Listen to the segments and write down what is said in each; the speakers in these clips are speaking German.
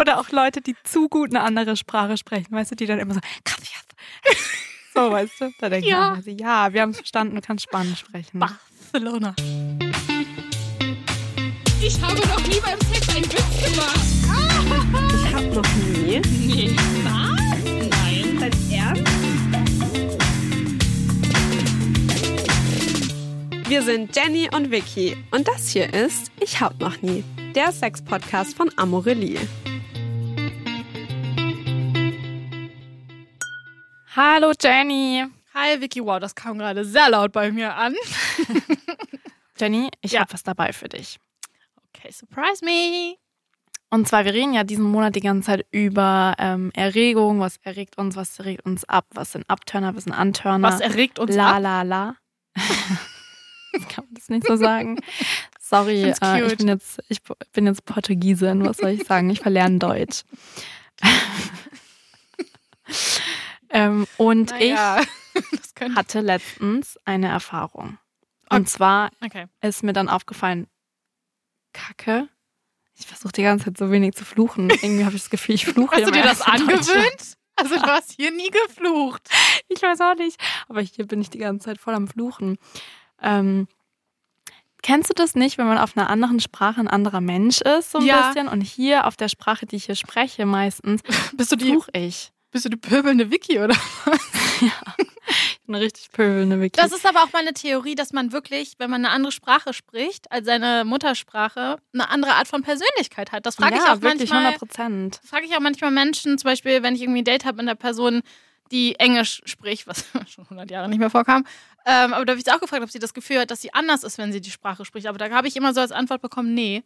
Oder auch Leute, die zu gut eine andere Sprache sprechen, weißt du, die dann immer so, gracias. So, weißt du? Da denke Ja. so, ja, wir haben es verstanden, du kannst Spanisch sprechen. Barcelona. Ich habe noch nie beim Sex einen Witz gemacht. Ich hab noch nie. Nee. Was? Nein. Dein Ernst? Wir sind Jenny und Vicky und das hier ist Ich hab noch nie, der Sex-Podcast von Amorelie. Hallo Jenny. Hi Vicky, wow, das kam gerade sehr laut bei mir an. Jenny, ich Ja. habe was dabei für dich. Okay, surprise me. Und zwar, wir reden ja diesen Monat die ganze Zeit über ähm, Erregung, was erregt uns, was erregt uns ab, was sind Abturner, was sind Antörner. Was erregt uns la ab? la la. Kann man das nicht so sagen? Sorry, äh, ich bin jetzt ich bin jetzt Portugiesin, was soll ich sagen? Ich verlerne Deutsch. ähm, und Naja, ich hatte letztens eine Erfahrung. Okay. Und zwar Okay. ist mir dann aufgefallen, Kacke. Ich versuche die ganze Zeit so wenig zu fluchen. Irgendwie habe ich das Gefühl, ich fluche Hast du dir das angewöhnt? Also du hast hier nie geflucht. Ich weiß auch nicht. Aber hier bin ich die ganze Zeit voll am Fluchen. Ähm, kennst du das nicht, wenn man auf einer anderen Sprache ein anderer Mensch ist, so ein Ja. bisschen? Und hier auf der Sprache, die ich hier spreche, meistens, Bist du die, fluche ich. Bist du die pöbelnde Vicky, oder? Eine richtig pöbelnde Vicky. Das ist aber auch meine Theorie, dass man wirklich, wenn man eine andere Sprache spricht als seine Muttersprache, eine andere Art von Persönlichkeit hat. Das frage ja, ich auch wirklich manchmal. 100 Prozent. frage ich auch manchmal Menschen, zum Beispiel, wenn ich irgendwie ein Date habe mit einer Person, die Englisch spricht, was schon 100 Jahre nicht mehr vorkam. Ähm, aber da habe ich sie auch gefragt, ob sie das Gefühl hat, dass sie anders ist, wenn sie die Sprache spricht. Aber da habe ich immer so als Antwort bekommen, nee.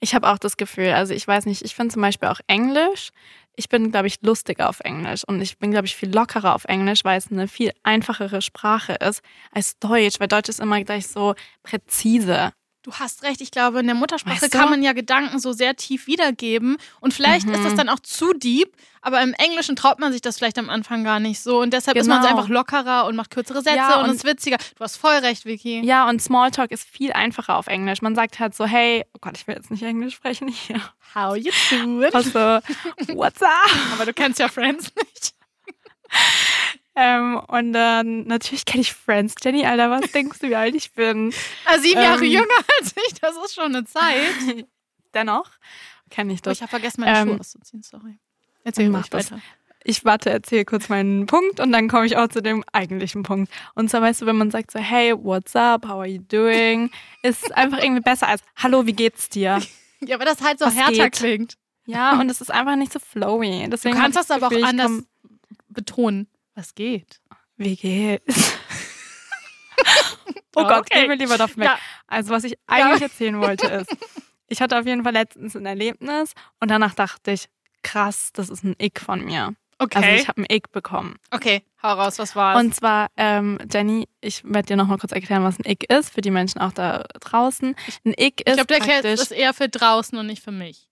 Ich habe auch das Gefühl, also ich weiß nicht, ich finde zum Beispiel auch Englisch, ich bin, glaube ich, lustiger auf Englisch und ich bin, glaube ich, viel lockerer auf Englisch, weil es eine viel einfachere Sprache ist als Deutsch, weil Deutsch ist immer gleich so präzise. Du hast recht, ich glaube, in der Muttersprache Weißt du? kann man ja Gedanken so sehr tief wiedergeben. Und vielleicht Mhm. ist das dann auch zu deep, aber im Englischen traut man sich das vielleicht am Anfang gar nicht so. Und deshalb ist man so Genau. einfach lockerer und macht kürzere Sätze Ja, und, und- ist witziger. Du hast voll recht, Vicky. Ja, und Smalltalk ist viel einfacher auf Englisch. Man sagt halt so, hey, oh Gott, ich will jetzt nicht Englisch sprechen hier. How you doing? Also, what's up? Aber du kennst ja Friends nicht. Ähm, und dann, natürlich kenne ich Friends. Jenny, Alter, was denkst du, wie alt ich bin? Ah, sieben Jahre Ähm. jünger als ich, das ist schon eine Zeit. Dennoch kenne ich Oh, das. ich habe vergessen, meine Ähm, Schuhe auszuziehen, sorry. Erzähl das. weiter. Ich warte, erzähle kurz meinen Punkt und dann komme ich auch zu dem eigentlichen Punkt. Und zwar, weißt du, wenn man sagt so, hey, what's up, how are you doing, ist einfach irgendwie besser als, hallo, wie geht's dir? Ja, aber das halt so Was härter geht? klingt. Ja, und es ist einfach nicht so flowy. Du Deswegen kannst hab ich das aber auch anders betonen. Was geht? Wie geht's? oh Gott, Okay. gehen wir lieber davon weg. Ja. Also, was ich eigentlich erzählen wollte, ist, ich hatte auf jeden Fall letztens ein Erlebnis und danach dachte ich, krass, das ist ein Ick von mir. Okay. Also, ich habe ein Ick bekommen. okay, hau raus, was war's? Und zwar, ähm, Jenny, ich werde dir nochmal kurz erklären, was ein Ick ist, für die Menschen auch da draußen. Ein Ick ist ich glaube, erklärst praktisch... das eher für draußen und nicht für mich.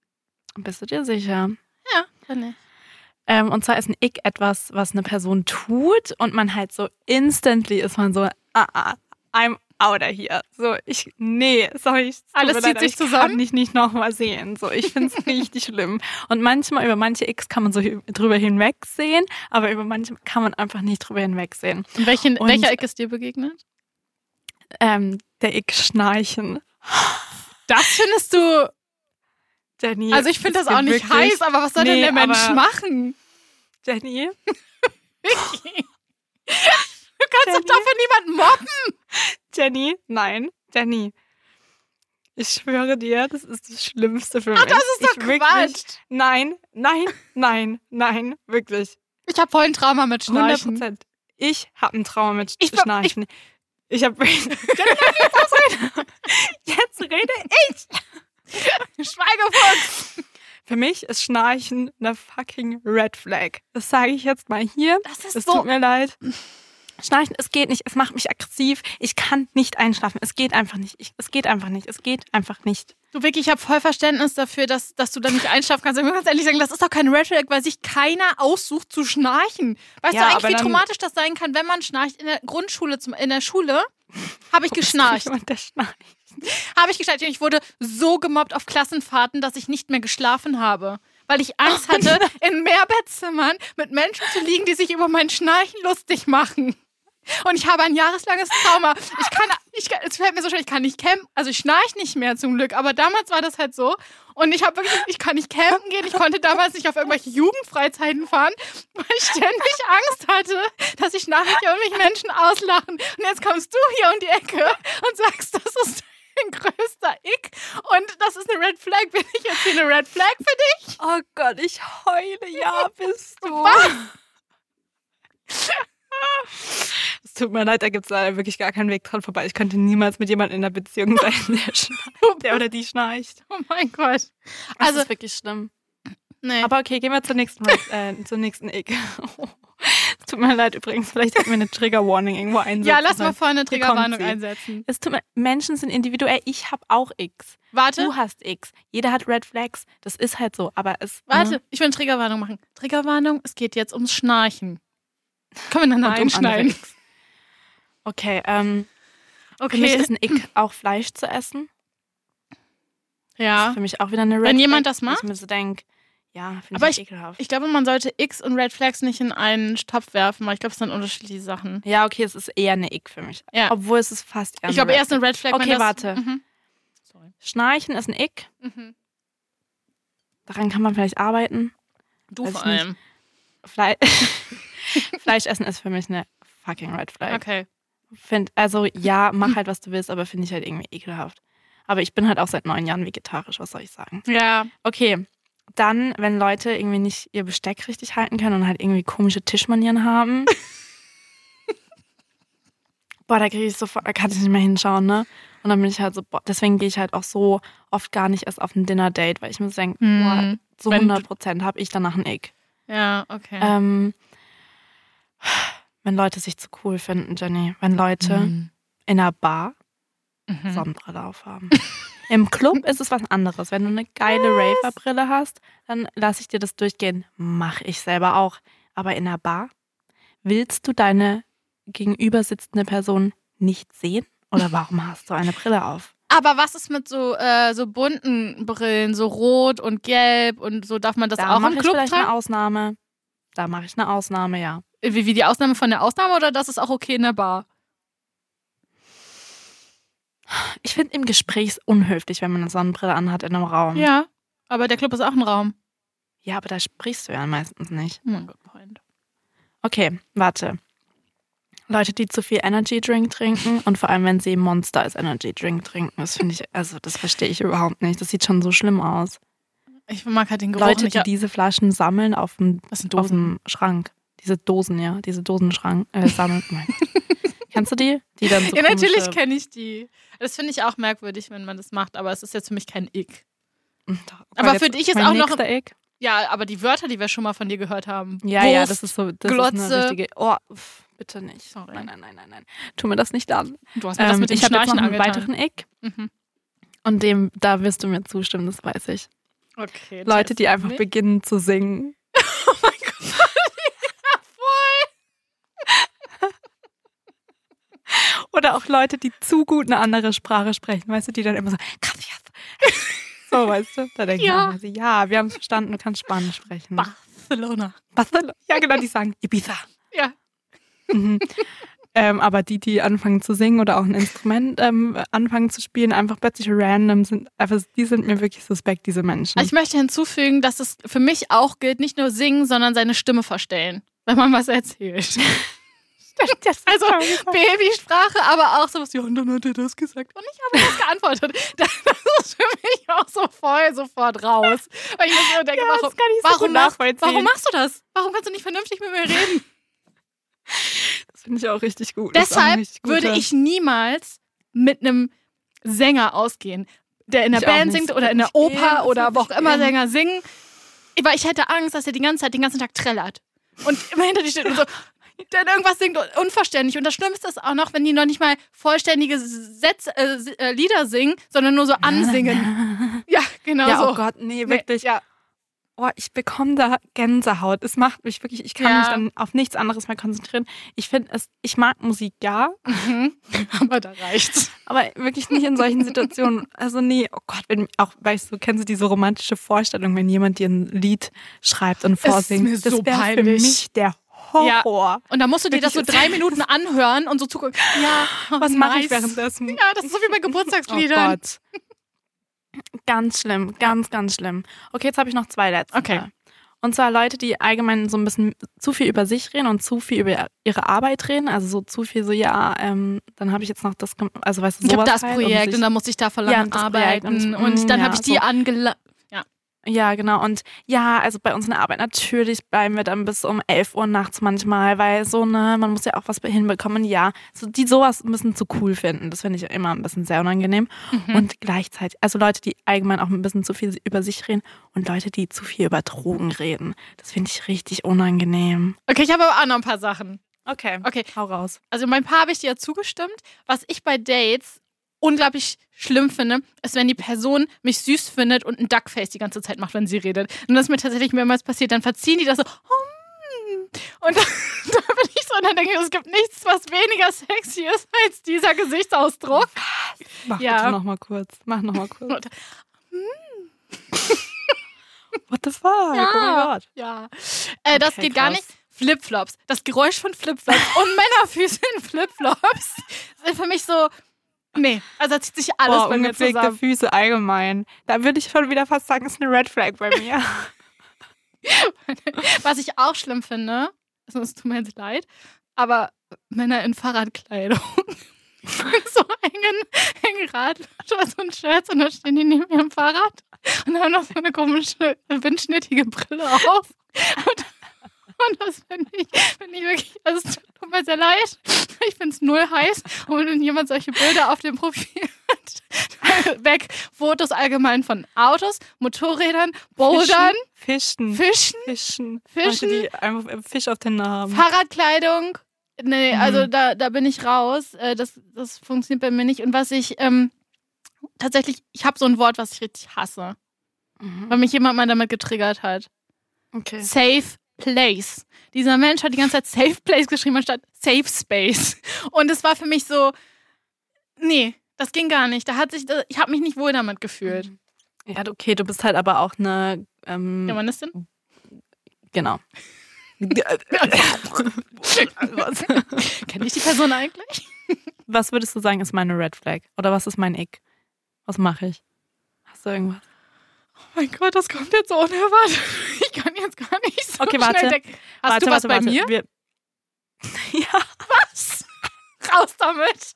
Bist du dir sicher? Ja, dann nicht. Ähm, und zwar ist ein Ick etwas, was eine Person tut und man halt so instantly ist man so, ah, ah, I'm outer hier. So, ich, nee, sorry, ich, Alles zieht leid, aber sich ich zusammen? kann dich nicht nochmal sehen. So, ich finde es richtig schlimm. Und manchmal, über manche Icks kann man so drüber hinwegsehen, aber über manche kann man einfach nicht drüber hinwegsehen. Und welchen, Und- welcher Eck ist dir begegnet? Ähm, der Ick schnarchen. Das findest du. Jenny. Also ich finde das auch nicht wirklich- heiß, aber was soll Nee, denn der Mensch machen? Jenny. Du kannst Jenny? doch dafür niemanden mobben. Jenny, nein, Jenny. Ich schwöre dir, das ist das Schlimmste für mich. Das ist doch ich Quatsch. Nein, nein, nein, nein, wirklich. Ich habe voll ein Trauma mit 100 Schnarchen. Prozent. Ich habe ein Trauma mit Ich- Schnarchen. Ich, habe. Jetzt rede ich. Schweigefuchs. Für mich ist Schnarchen eine fucking Red Flag. Das sage ich jetzt mal hier. Das ist Es so. tut mir leid. Schnarchen, es geht nicht. Es macht mich aggressiv. Ich kann nicht einschlafen. Es geht einfach nicht. Ich, es geht einfach nicht. Es geht einfach nicht. Du Vicky, ich habe voll Verständnis dafür, dass, dass du da nicht einschlafen kannst. Ich muss ganz ehrlich sagen, das ist doch kein Red Flag, weil sich keiner aussucht zu schnarchen. Weißt Ja, du eigentlich, wie traumatisch das sein kann, wenn man schnarcht? In der Grundschule, in der Schule habe ich geschnarcht. Jemand, der schnarcht. Habe ich geschneit. Ich wurde so gemobbt auf Klassenfahrten, dass ich nicht mehr geschlafen habe. Weil ich Angst hatte, in Mehrbettzimmern mit Menschen zu liegen, die sich über mein Schnarchen lustig machen. Und ich habe ein jahreslanges Trauma. Ich kann, ich, es fällt mir so schwer, ich kann nicht campen. Also ich schnarche nicht mehr zum Glück, aber damals war das halt so. Und ich habe wirklich, ich kann nicht campen gehen. Ich konnte damals nicht auf irgendwelche Jugendfreizeiten fahren, weil ich ständig Angst hatte, dass ich nachher irgendwelche Menschen auslachen. Und jetzt kommst du hier um die Ecke und sagst, das ist dein größter Ick. Und das ist eine Red Flag. Bin ich jetzt hier eine Red Flag für dich? Oh Gott, ich heule. Ja, bist du. Was? Es tut mir leid, da gibt es leider wirklich gar keinen Weg dran vorbei. Ich könnte niemals mit jemandem in einer Beziehung sein, der, schnarcht, der oder die schnarcht. Oh mein Gott. Also, Also- das ist wirklich schlimm. Nee. Aber okay, gehen wir zur nächsten, äh, zur nächsten Ick. Es tut mir leid übrigens, vielleicht hätten wir eine Trigger Warning irgendwo einsetzen. ja, lass mal vorne eine Triggerwarnung einsetzen. Es tut mir, Menschen sind individuell. Ich habe auch X. Warte, Du hast X. Jeder hat Red Flags. Das ist halt so. Aber es. warte. Ne? Ich will eine Triggerwarnung machen. Triggerwarnung, es geht jetzt ums Schnarchen. Können wir dann um einschneiden? X. Okay, ähm, für mich Okay. ist ein Ick auch Fleisch zu essen. Das Ja. ist für mich auch wieder eine Red Wenn jemand Flag, das macht? Ich mir so denke, ja, finde Aber ich, ekelhaft. Ich glaube, man sollte X und Red Flags nicht in einen Topf werfen, weil ich glaube, es sind unterschiedliche Sachen. ja, okay, es ist eher eine Ick für mich. Ja. Obwohl es ist fast eher Ich glaube, Red erst eine Red Flag, Okay, warte. Mhm. Schnarchen ist ein Ick. Mhm. Daran kann man vielleicht arbeiten. Du Weiß vor ich allem. Fle Fleisch essen ist für mich eine fucking Red Flag. Okay. Find, also ja, mach halt, was du willst, aber finde ich halt irgendwie ekelhaft. Aber ich bin halt auch seit neun Jahren vegetarisch, was soll ich sagen? Ja. Okay, dann, wenn Leute irgendwie nicht ihr Besteck richtig halten können und halt irgendwie komische Tischmanieren haben. boah, da kriege ich sofort, da kann ich nicht mehr hinschauen, ne? Und dann bin ich halt so, boah, deswegen gehe ich halt auch so oft gar nicht erst auf ein Dinner-Date, weil ich mir so denke, boah, Hm. zu Wenn du- 100 Prozent habe ich danach ein Ick. Ja, okay. Ähm, wenn Leute sich zu cool finden, Jenny. Wenn Leute Mhm. in einer Bar Mhm. Sonnenbrille aufhaben. Im Club ist es was anderes. Wenn du eine geile Raver-Brille hast, dann lasse ich dir das durchgehen. Mache ich selber auch. Aber in einer Bar willst du deine gegenüber sitzende Person nicht sehen? Oder warum hast du eine Brille auf? Aber was ist mit so, äh, so bunten Brillen, so rot und gelb und so? Darf man das da auch mache im ich Club vielleicht tragen? eine Ausnahme. Da mache ich eine Ausnahme, ja. Wie, wie die Ausnahme von der Ausnahme oder das ist auch okay in der Bar? Ich finde im Gespräch es unhöflich, wenn man eine Sonnenbrille anhat in einem Raum. Ja. Aber der Club ist auch ein Raum. Ja, aber da sprichst du ja meistens nicht. Oh mein Gott, Point. Okay, warte. Leute, die zu viel Energy Drink trinken und vor allem, wenn sie Monster als Energy Drink trinken, das finde ich, also das verstehe ich überhaupt nicht. Das sieht schon so schlimm aus. Ich mag halt den Geruch Leute, nicht. die diese Flaschen sammeln auf dem, auf dem Schrank. Diese Dosen, ja. Diese Dosenschrank äh, sammeln. Oh. Kennst du die? Die dann so Ja, natürlich kenne ich die. Das finde ich auch merkwürdig, wenn man das macht, aber es ist jetzt für mich kein Ick. Doch, Aber jetzt für dich ist auch noch- Ick. Ja, aber die Wörter, die wir schon mal von dir gehört haben. Ja, ja, Wurst, das ist so, das ist Glotze. eine richtige. Oh, pff, bitte nicht. Sorry. Nein, nein, nein, nein, nein. Tu mir das nicht an. Du hast mir das Ähm, mit dem ich habe jetzt noch einen angetan. weiteren Ick Mhm. und dem, da wirst du mir zustimmen, das weiß ich. Okay. Leute, die einfach beginnen zu singen. Oh mein Gott. ja, voll. Oder auch Leute, die zu gut eine andere Sprache sprechen, weißt du, die dann immer so, gracias. So, weißt du? Da denke Ja. so, ja, wir haben es verstanden, du kannst Spanisch sprechen. Barcelona. Barcelona. Ja, genau, die sagen Ibiza. Ja. Mhm. ähm, aber die, die anfangen zu singen oder auch ein Instrument ähm, anfangen zu spielen, einfach plötzlich random sind, einfach, die sind mir wirklich suspekt, diese Menschen. Ich möchte hinzufügen, dass es für mich auch gilt, nicht nur singen, sondern seine Stimme verstellen, wenn man was erzählt. Also Babysprache, aber auch sowas, ja, und dann hat er das gesagt und ich habe das geantwortet. Das ist für mich auch so voll sofort raus. Weil ich mir so denke, Ja, warum, so warum, machst, warum machst du das? Warum kannst du nicht vernünftig mit mir reden? das finde ich auch richtig gut. Deshalb richtig würde ich niemals mit einem Sänger ausgehen, der in der Ich Band singt oder in der gehen, Oper das oder wo auch immer gehen. Sänger singen. Weil ich hätte Angst, dass er die ganze Zeit, den ganzen Tag trällert. Und immer hinter dir steht und so, dann irgendwas singt unverständlich. Und das Schlimmste ist auch noch, wenn die noch nicht mal vollständige Sätze, äh, äh, Lieder singen, sondern nur so ansingen. Ja, genau Ja, so. oh Gott, nee, Nee, wirklich. ja. oh, ich bekomme da Gänsehaut. Es macht mich wirklich, ich kann Ja. mich dann auf nichts anderes mehr konzentrieren. Ich finde es, ich mag Musik, ja, Mhm. Aber da reicht's. aber wirklich nicht in solchen Situationen. Also nee, oh Gott, wenn, auch, weißt du, kennst du diese romantische Vorstellung, wenn jemand dir ein Lied schreibt und ist vorsingt? das so wäre für peinlich. mich der Horror. Und da musst du dir das so Wirklich, drei Minuten anhören und so zugucken. Ja, Was mache ich nice. währenddessen? Ja, das ist so wie bei Oh Geburtstagsliedern. Gott. Ganz schlimm, ganz, ganz schlimm. Okay, jetzt habe ich noch zwei letzte. Okay. Und zwar Leute, die allgemein so ein bisschen zu viel über sich reden und zu viel über ihre Arbeit reden. Also so zu viel so, ja, ähm, dann habe ich jetzt noch das, also weißt du, ich habe sowas das halt Projekt sich- und dann musste ich da voll Ja, und arbeiten. und Und, mm, dann ja, habe ich die so. Ja, genau. Und ja, also bei uns in der Arbeit natürlich bleiben wir dann bis um 11 Uhr nachts manchmal, weil so, ne, man muss ja auch was hinbekommen. Ja, so, die sowas müssen zu cool finden. Das finde ich immer ein bisschen sehr unangenehm. Mhm. Und gleichzeitig, also Leute, die allgemein auch ein bisschen zu viel über sich reden und Leute, die zu viel über Drogen reden. Das finde ich richtig unangenehm. Okay, ich habe aber auch noch ein paar Sachen. Okay. Okay, Hau raus. also mein Paar habe ich dir ja zugestimmt. Was ich bei Dates unglaublich schlimm finde, ist, wenn die Person mich süß findet und ein Duckface die ganze Zeit macht, wenn sie redet. Und das ist mir tatsächlich mehrmals passiert. Dann verziehen die das so. "Hm." Und da, da bin ich so und dann denke ich, es gibt nichts, was weniger sexy ist als dieser Gesichtsausdruck. Mach Ja. bitte noch mal kurz. Mach noch mal kurz. What the fuck? Oh mein Gott. Ja. Äh, das Okay, geht gar krass. nicht. Flipflops. Das Geräusch von Flipflops und Männerfüße in Flipflops sind für mich so. Nee, also da zieht sich alles Boah, bei mir zusammen. Füße allgemein. Da würde ich schon wieder fast sagen, ist eine Red Flag bei mir. Was ich auch schlimm finde, also es tut mir jetzt leid, aber Männer in Fahrradkleidung. So engen, engen Radshorts und Shirts und dann stehen die neben ihrem Fahrrad und haben noch so eine komische windschnittige Brille auf. Und, und das finde ich, find ich wirklich, also es tut mir sehr leid. Ich finde es null heiß. Und wenn jemand solche Bilder auf dem Profil hat, weg Fotos allgemein von Autos, Motorrädern, Bouldern, Fischen. Fischen, Fischen. Fischen. Leute, die einfach Fisch auf den Namen. Fahrradkleidung. Nee, Mhm. also da, da bin ich raus. Äh, Das, das funktioniert bei mir nicht. Und was ich ähm, tatsächlich, ich habe so ein Wort, was ich richtig hasse, weil mich jemand mal damit getriggert hat. Okay. Safe Place. Dieser Mensch hat die ganze Zeit Safe Place geschrieben anstatt Safe Space. Und es war für mich so, nee, das ging gar nicht. Da hat sich, ich habe mich nicht wohl damit gefühlt. Ja, okay, du bist halt aber auch eine. Ähm, denn? genau. Kenne ich die Person eigentlich? was würdest du sagen, ist meine Red Flag? Oder was ist mein Ick? Was mache ich? Hast du irgendwas? Oh mein Gott, das kommt jetzt so unerwartet. Ich kann jetzt gar nicht so Okay, schnell warte. denken. Hast warte, du was warte, bei warte. mir? Wir, ja, Was? Raus damit.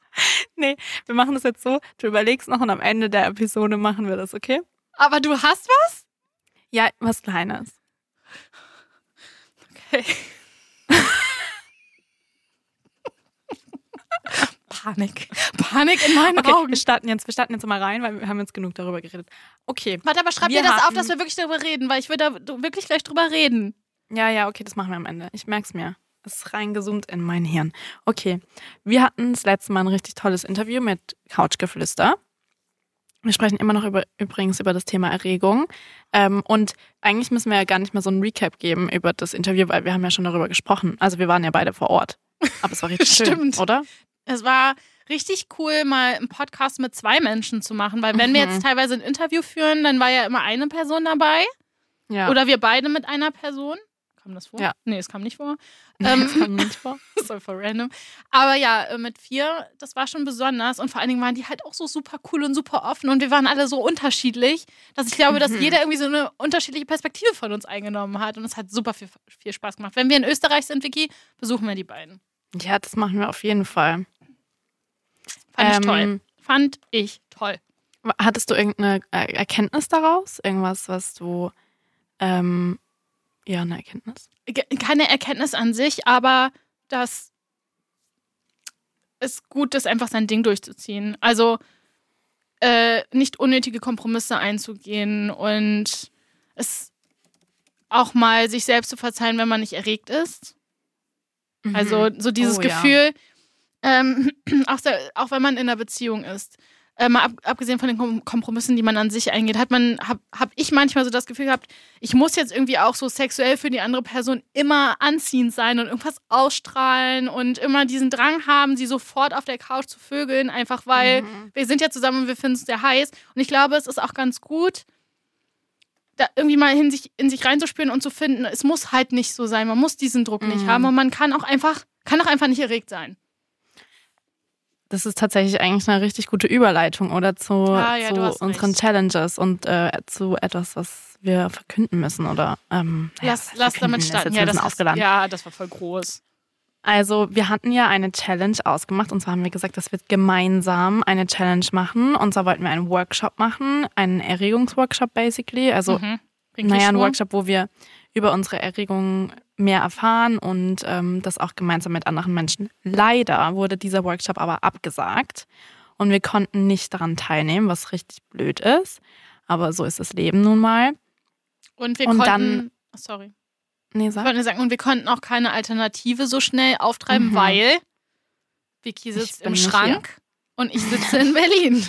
nee, wir machen das jetzt so. Du überlegst noch und am Ende der Episode machen wir das, okay? Aber du hast was? Ja, was Kleines. Okay. Panik. Panik in meinen Okay, Augen. wir starten jetzt, wir starten jetzt mal rein, weil wir haben jetzt genug darüber geredet. Okay. Warte, aber schreib Wir dir das auf, dass wir wirklich darüber reden, weil ich will da wirklich gleich drüber reden. Ja, ja, okay, das machen wir am Ende. Ich merk's mir. Es ist reingezoomt in mein Hirn. Okay. Wir hatten das letzte Mal ein richtig tolles Interview mit Couchgeflüster. Wir sprechen immer noch über, übrigens über das Thema Erregung. Ähm, und eigentlich müssen wir ja gar nicht mehr so einen Recap geben über das Interview, weil wir haben ja schon darüber gesprochen. Also wir waren ja beide vor Ort. Aber es war richtig schön, Stimmt. oder? Es war richtig cool, mal einen Podcast mit zwei Menschen zu machen, weil wenn wir Mhm. jetzt teilweise ein Interview führen, dann war ja immer eine Person dabei Ja. oder wir beide mit einer Person. Kam das vor? Ja. Nee, es kam nicht vor. Nee, ähm, das kam nicht vor. Ist voll random. Aber ja, äh, mit vier, das war schon besonders. Und vor allen Dingen waren die halt auch so super cool und super offen. Und wir waren alle so unterschiedlich, dass ich glaube, dass Mhm. jeder irgendwie so eine unterschiedliche Perspektive von uns eingenommen hat. Und es hat super viel, viel Spaß gemacht. Wenn wir in Österreich sind, Vicky, besuchen wir die beiden. Ja, das machen wir auf jeden Fall. Fand ich Ähm, toll. Fand ich toll. Hattest du irgendeine Erkenntnis daraus? Irgendwas, was du. Ähm, ja, eine Erkenntnis? Keine Erkenntnis an sich, aber dass es gut ist, einfach sein Ding durchzuziehen. Also äh, nicht unnötige Kompromisse einzugehen und es auch mal sich selbst zu verzeihen, wenn man nicht erregt ist. Also so dieses Oh, ja. Ähm, auch, se- auch wenn man in einer Beziehung ist, äh, mal ab, abgesehen von den Kom Kompromissen, die man an sich eingeht, hat man, habe hab ich manchmal so das Gefühl gehabt, ich muss jetzt irgendwie auch so sexuell für die andere Person immer anziehend sein und irgendwas ausstrahlen und immer diesen Drang haben, sie sofort auf der Couch zu vögeln, einfach weil mhm. wir sind ja zusammen und wir finden es sehr heiß. Und ich glaube, es ist auch ganz gut, da irgendwie mal in sich, in sich reinzuspüren und zu finden, es muss halt nicht so sein, man muss diesen Druck mhm. nicht haben und man kann auch einfach, kann auch einfach nicht erregt sein das ist tatsächlich eigentlich eine richtig gute Überleitung oder zu, ah, ja, zu unseren recht. Challenges und äh, zu etwas, was wir verkünden müssen oder ähm, lass, ja, lass damit starten. Ja das, ist, ja, das war voll groß. Also wir hatten ja eine Challenge ausgemacht und zwar haben wir gesagt, dass wir gemeinsam eine Challenge machen. Und zwar wollten wir einen Workshop machen, einen Erregungsworkshop basically. Also mhm. naja, ein Workshop, wo wir über unsere Erregungen mehr erfahren und ähm, das auch gemeinsam mit anderen Menschen. Leider wurde dieser Workshop aber abgesagt und wir konnten nicht daran teilnehmen, was richtig blöd ist. Aber so ist das Leben nun mal. Und wir und konnten. Dann, sorry. Nee, sag. Ich wollte sagen, und wir konnten auch keine Alternative so schnell auftreiben, mhm. weil Vicky sitzt im Schrank und ich sitze in Berlin.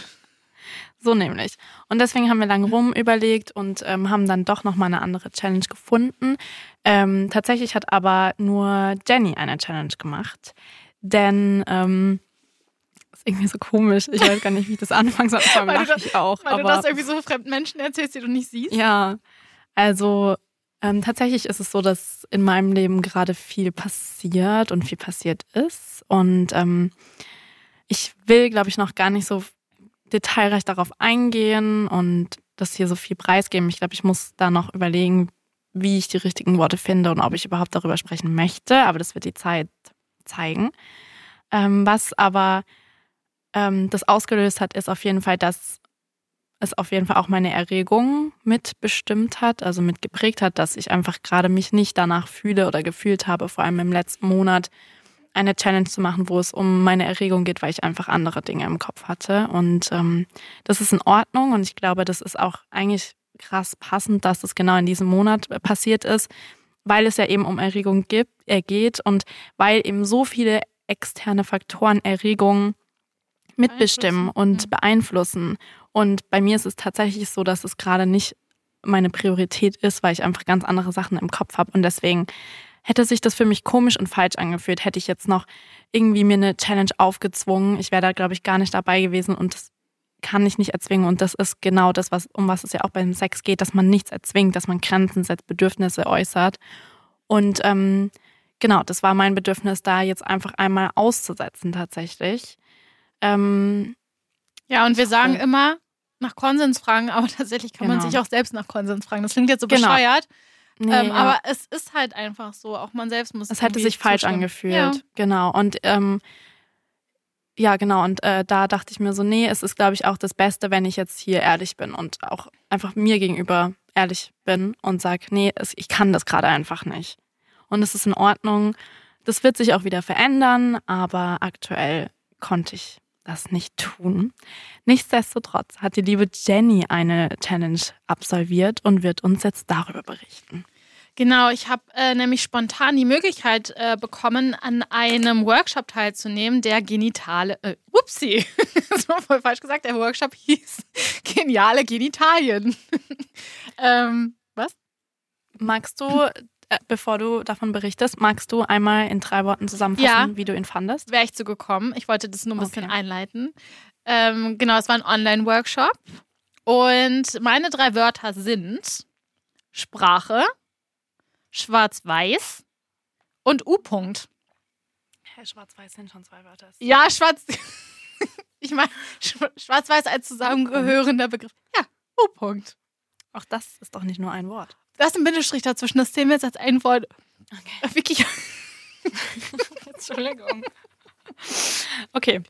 So nämlich. Und deswegen haben wir lange rum überlegt und ähm, haben dann doch nochmal eine andere Challenge gefunden. Ähm, tatsächlich hat aber nur Jenny eine Challenge gemacht. Denn ähm, ist irgendwie so komisch. Ich weiß gar nicht, wie ich das anfangen soll. Vor allem lache ich auch. Weil aber, du das irgendwie so fremden Menschen erzählst, die du nicht siehst. Ja, also ähm, tatsächlich ist es so, dass in meinem Leben gerade viel passiert und viel passiert ist. Und ähm, ich will, glaube ich, noch gar nicht so detailreich darauf eingehen und das hier so viel preisgeben. Ich glaube, ich muss da noch überlegen, wie ich die richtigen Worte finde und ob ich überhaupt darüber sprechen möchte. Aber das wird die Zeit zeigen. Ähm, was aber ähm, das ausgelöst hat, ist auf jeden Fall, dass es auf jeden Fall auch meine Erregung mitbestimmt hat, also mitgeprägt hat, dass ich einfach gerade mich nicht danach fühle oder gefühlt habe, vor allem im letzten Monat eine Challenge zu machen, wo es um meine Erregung geht, weil ich einfach andere Dinge im Kopf hatte. Und ähm, das ist in Ordnung und ich glaube, das ist auch eigentlich krass passend, dass das genau in diesem Monat äh, passiert ist, weil es ja eben um Erregung gibt, er geht und weil eben so viele externe Faktoren Erregung mitbestimmen und beeinflussen. Und bei mir ist es tatsächlich so, dass es gerade nicht meine Priorität ist, weil ich einfach ganz andere Sachen im Kopf habe. Und deswegen hätte sich das für mich komisch und falsch angefühlt, hätte ich jetzt noch irgendwie mir eine Challenge aufgezwungen. Ich wäre da, glaube ich, gar nicht dabei gewesen und das kann ich nicht erzwingen. Und das ist genau das, was, um was es ja auch beim Sex geht, dass man nichts erzwingt, dass man Grenzen setzt, Bedürfnisse äußert. Und ähm, genau, das war mein Bedürfnis, da jetzt einfach einmal auszusetzen tatsächlich. Ähm, ja, und wir sagen immer nach Konsens fragen, aber tatsächlich kann genau. man sich auch selbst nach Konsens fragen. Das klingt jetzt so genau. Nee, ähm, ja. Aber es ist halt einfach so, auch man selbst muss. Es hätte sich falsch zustimmen. angefühlt, ja. genau. Und ähm, ja, genau. Und äh, da dachte ich mir so, nee, es ist, glaube ich, auch das Beste, wenn ich jetzt hier ehrlich bin und auch einfach mir gegenüber ehrlich bin und sage, nee, es, ich kann das gerade einfach nicht. Und es ist in Ordnung. Das wird sich auch wieder verändern, aber aktuell konnte ich das nicht tun. Nichtsdestotrotz hat die liebe Jenny eine Challenge absolviert und wird uns jetzt darüber berichten. Genau, ich habe äh, nämlich spontan die Möglichkeit äh, bekommen, an einem Workshop teilzunehmen, der genitale, äh, upsie, das war voll falsch gesagt, der Workshop hieß geniale Genitalien. ähm, was? Magst du bevor du davon berichtest, magst du einmal in drei Worten zusammenfassen, ja, wie du ihn fandest? Wäre ich zu gekommen. Ich wollte das nur ein bisschen okay. einleiten. Ähm, genau, es war ein Online-Workshop. Und meine drei Wörter sind Sprache, Schwarz-Weiß und U-Punkt. Schwarz-Weiß sind schon zwei Wörter. Ja, Schwarz. ich meine, Schwarz-Weiß als zusammengehörender Begriff. Ja, U-Punkt. Auch das ist doch nicht nur ein Wort. Da ist ein Bindestrich dazwischen, das zählen wir jetzt als ein Wort. Okay. Wirklich. Entschuldigung. Okay.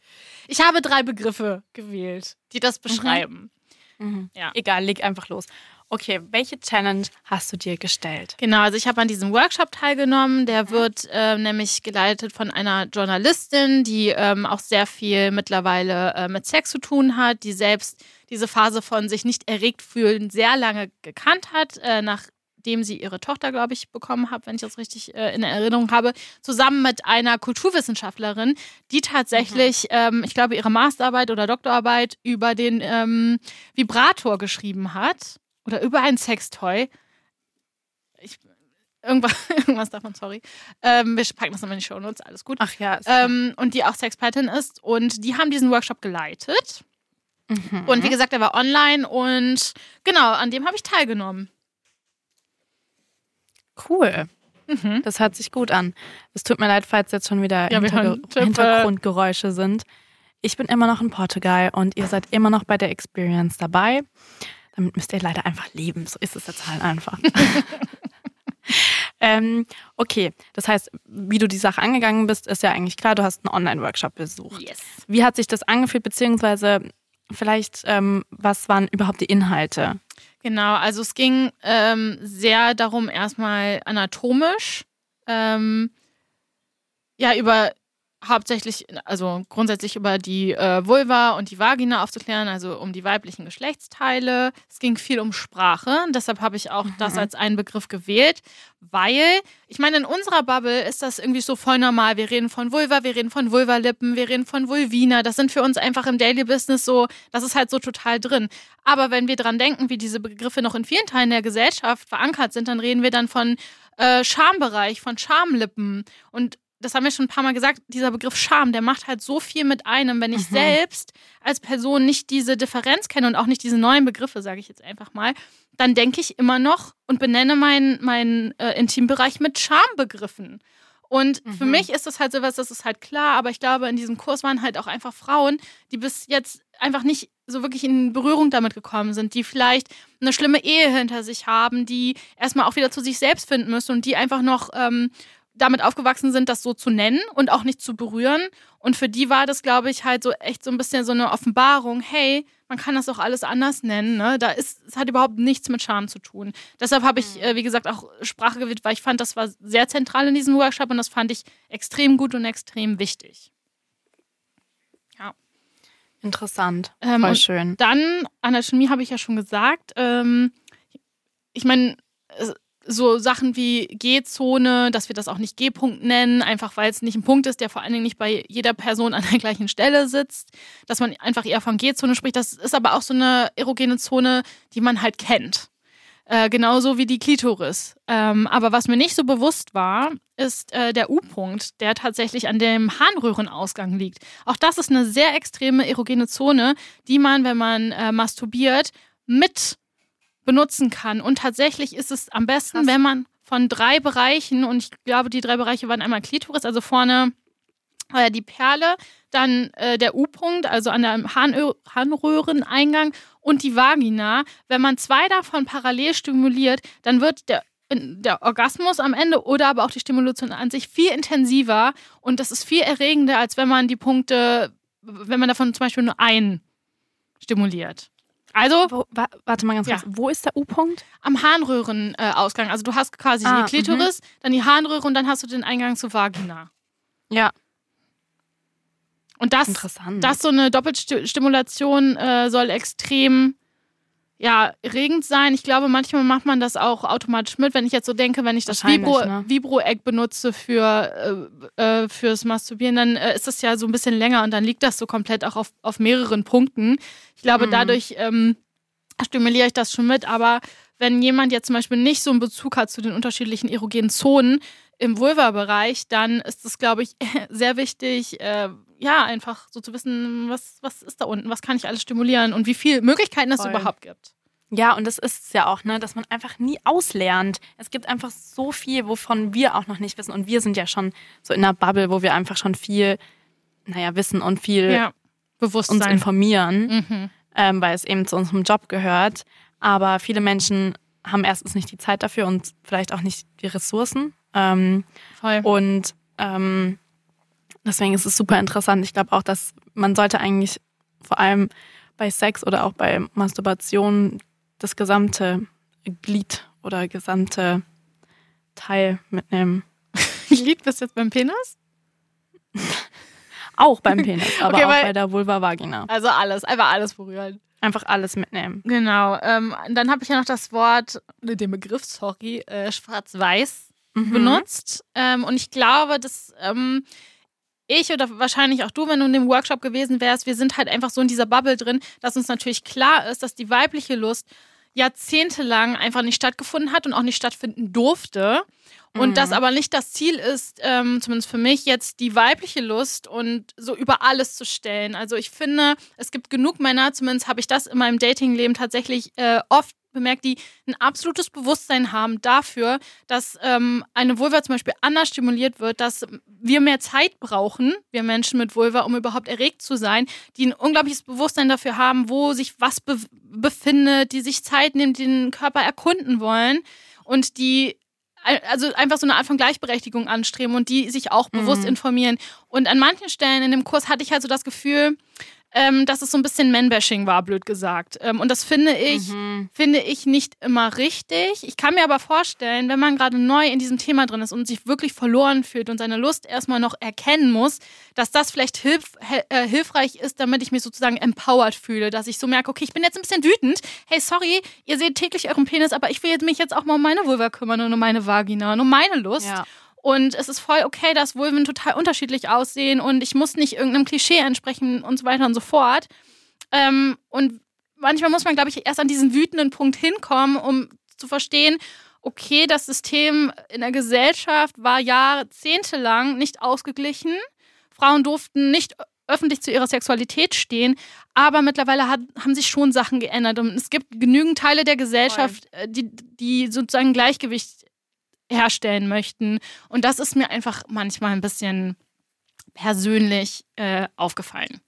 Ich habe drei Begriffe gewählt, die das beschreiben. Mhm. Mhm. Ja. Egal, leg einfach los. Okay, welche Challenge hast du dir gestellt? Genau, also ich habe an diesem Workshop teilgenommen. Der wird äh, nämlich geleitet von einer Journalistin, die ähm, auch sehr viel mittlerweile äh, mit Sex zu tun hat, die selbst diese Phase von sich nicht erregt fühlen sehr lange gekannt hat, äh, nach dem sie ihre Tochter, glaube ich, bekommen hat, wenn ich das richtig äh, in Erinnerung habe, zusammen mit einer Kulturwissenschaftlerin, die tatsächlich, mhm. ähm, ich glaube, ihre Masterarbeit oder Doktorarbeit über den ähm, Vibrator geschrieben hat oder über ein Sextoy. Ich, irgendwas, irgendwas davon, sorry. Ähm, wir packen das nochmal in die Show Notes, alles gut. Ach ja. Ähm, und die auch Sexpatin ist. Und die haben diesen Workshop geleitet. Mhm. Und wie gesagt, er war online und genau, an dem habe ich teilgenommen. Cool. Mhm. Das hört sich gut an. Es tut mir leid, falls jetzt schon wieder ja, Hinterge Hintergrundgeräusche sind. Ich bin immer noch in Portugal und ihr seid immer noch bei der Experience dabei. Damit müsst ihr leider einfach leben. So ist es jetzt halt einfach. ähm, okay, das heißt, wie du die Sache angegangen bist, ist ja eigentlich klar, du hast einen Online-Workshop besucht. Yes. Wie hat sich das angefühlt, beziehungsweise vielleicht, ähm, was waren überhaupt die Inhalte? Genau, also es ging ähm, sehr darum, erstmal anatomisch, ähm, ja, über hauptsächlich, also grundsätzlich über die äh, Vulva und die Vagina aufzuklären, also um die weiblichen Geschlechtsteile. Es ging viel um Sprache. Deshalb habe ich auch mhm. das als einen Begriff gewählt, weil, ich meine, in unserer Bubble ist das irgendwie so voll normal. Wir reden von Vulva, wir reden von Vulvalippen, wir reden von Vulvina. Das sind für uns einfach im Daily Business so, das ist halt so total drin. Aber wenn wir dran denken, wie diese Begriffe noch in vielen Teilen der Gesellschaft verankert sind, dann reden wir dann von äh, Schambereich, von Schamlippen. Und das haben wir schon ein paar Mal gesagt, dieser Begriff Scham, der macht halt so viel mit einem. Wenn ich mhm. selbst als Person nicht diese Differenz kenne und auch nicht diese neuen Begriffe, sage ich jetzt einfach mal, dann denke ich immer noch und benenne meinen mein, äh, Intimbereich mit Schambegriffen. Und mhm. für mich ist das halt sowas, das ist halt klar, aber ich glaube, in diesem Kurs waren halt auch einfach Frauen, die bis jetzt einfach nicht so wirklich in Berührung damit gekommen sind, die vielleicht eine schlimme Ehe hinter sich haben, die erstmal auch wieder zu sich selbst finden müssen und die einfach noch ähm, damit aufgewachsen sind, das so zu nennen und auch nicht zu berühren. Und für die war das, glaube ich, halt so echt so ein bisschen so eine Offenbarung, hey, man kann das auch alles anders nennen. Ne? Da ist, es hat überhaupt nichts mit Scham zu tun. Deshalb habe ich, mhm. äh, wie gesagt, auch Sprache gewählt, weil ich fand, das war sehr zentral in diesem Workshop und das fand ich extrem gut und extrem wichtig. Ja. Interessant. Ähm, Voll schön. Dann, Anatomie habe ich ja schon gesagt. Ähm, ich meine, so Sachen wie G-Zone, dass wir das auch nicht G-Punkt nennen, einfach weil es nicht ein Punkt ist, der vor allen Dingen nicht bei jeder Person an der gleichen Stelle sitzt, dass man einfach eher von G-Zone spricht. Das ist aber auch so eine erogene Zone, die man halt kennt. Äh, genauso wie die Klitoris. Ähm, aber was mir nicht so bewusst war, ist äh, der U-Punkt, der tatsächlich an dem Harnröhrenausgang liegt. Auch das ist eine sehr extreme erogene Zone, die man, wenn man äh, masturbiert, mit benutzen kann. Und tatsächlich ist es am besten, Krass. wenn man von drei Bereichen, und ich glaube, die drei Bereiche waren einmal Klitoris, also vorne äh, die Perle, dann äh, der U-Punkt, also an der Harnö Harnröhreneingang und die Vagina. Wenn man zwei davon parallel stimuliert, dann wird der der Orgasmus am Ende oder aber auch die Stimulation an sich viel intensiver und das ist viel erregender, als wenn man die Punkte, wenn man davon zum Beispiel nur einen stimuliert. Also, wo, wa, warte mal ganz kurz. Ja. Wo ist der U-Punkt? Am Harnröhrenausgang. Äh, also, du hast quasi ah, die Klitoris, -hmm. dann die Harnröhre und dann hast du den Eingang zur Vagina. Ja. Und das, das so eine Doppelstimulation äh, soll extrem ja, regend sein. Ich glaube, manchmal macht man das auch automatisch mit. Wenn ich jetzt so denke, wenn ich das Vibro, ne? Vibro-Egg benutze für, äh, äh, fürs Masturbieren, dann äh, ist das ja so ein bisschen länger und dann liegt das so komplett auch auf, auf mehreren Punkten. Ich glaube, mhm. dadurch ähm, stimuliere ich das schon mit. Aber wenn jemand jetzt zum Beispiel nicht so einen Bezug hat zu den unterschiedlichen erogenen Zonen im Vulva-Bereich, dann ist es, glaube ich, sehr wichtig, äh, ja, einfach so zu wissen, was, was ist da unten, was kann ich alles stimulieren und wie viele Möglichkeiten es überhaupt gibt. Ja, und das ist es ja auch, ne, dass man einfach nie auslernt. Es gibt einfach so viel, wovon wir auch noch nicht wissen. Und wir sind ja schon so in einer Bubble, wo wir einfach schon viel, naja, wissen und viel ja, uns informieren, mhm. ähm, weil es eben zu unserem Job gehört. Aber viele Menschen haben erstens nicht die Zeit dafür und vielleicht auch nicht die Ressourcen. Ähm, Voll. Und ähm, Deswegen ist es super interessant. Ich glaube auch, dass man sollte eigentlich vor allem bei Sex oder auch bei Masturbation das gesamte Glied oder gesamte Teil mitnehmen. Glied bist du jetzt beim Penis? auch beim Penis, aber okay, auch bei der Vulva Vagina. Also alles, einfach alles berühren. Einfach alles mitnehmen. Genau. Ähm, dann habe ich ja noch das Wort, den Begriff, sorry, äh, schwarz-weiß Mhm. benutzt. Ähm, und ich glaube, dass ähm, ich oder wahrscheinlich auch du, wenn du in dem Workshop gewesen wärst, wir sind halt einfach so in dieser Bubble drin, dass uns natürlich klar ist, dass die weibliche Lust jahrzehntelang einfach nicht stattgefunden hat und auch nicht stattfinden durfte. Und Mhm. das aber nicht das Ziel ist, ähm, zumindest für mich, jetzt die weibliche Lust und so über alles zu stellen. Also ich finde, es gibt genug Männer, zumindest habe ich das in meinem Datingleben tatsächlich äh, oft bemerkt, die ein absolutes Bewusstsein haben dafür, dass ähm, eine Vulva zum Beispiel anders stimuliert wird, dass wir mehr Zeit brauchen, wir Menschen mit Vulva, um überhaupt erregt zu sein, die ein unglaubliches Bewusstsein dafür haben, wo sich was be befindet, die sich Zeit nehmen, die den Körper erkunden wollen und die also einfach so eine Art von Gleichberechtigung anstreben und die sich auch bewusst Mhm. informieren. Und an manchen Stellen in dem Kurs hatte ich halt so das Gefühl, ähm, dass es so ein bisschen Man-Bashing war, blöd gesagt. Ähm, und das finde ich, Mhm. finde ich nicht immer richtig. Ich kann mir aber vorstellen, wenn man gerade neu in diesem Thema drin ist und sich wirklich verloren fühlt und seine Lust erstmal noch erkennen muss, dass das vielleicht hilf, äh, hilfreich ist, damit ich mich sozusagen empowered fühle, dass ich so merke, okay, ich bin jetzt ein bisschen wütend. Hey, sorry, ihr seht täglich euren Penis, aber ich will jetzt mich jetzt auch mal um meine Vulva kümmern und um meine Vagina und um meine Lust. Ja. Und es ist voll okay, dass Vulven total unterschiedlich aussehen und ich muss nicht irgendeinem Klischee entsprechen und so weiter und so fort. Ähm, und manchmal muss man, glaube ich, erst an diesen wütenden Punkt hinkommen, um zu verstehen, okay, das System in der Gesellschaft war jahrzehntelang nicht ausgeglichen. Frauen durften nicht öffentlich zu ihrer Sexualität stehen, aber mittlerweile hat, haben sich schon Sachen geändert und es gibt genügend Teile der Gesellschaft, äh, die, die sozusagen Gleichgewicht herstellen möchten. Und das ist mir einfach manchmal ein bisschen persönlich äh, aufgefallen.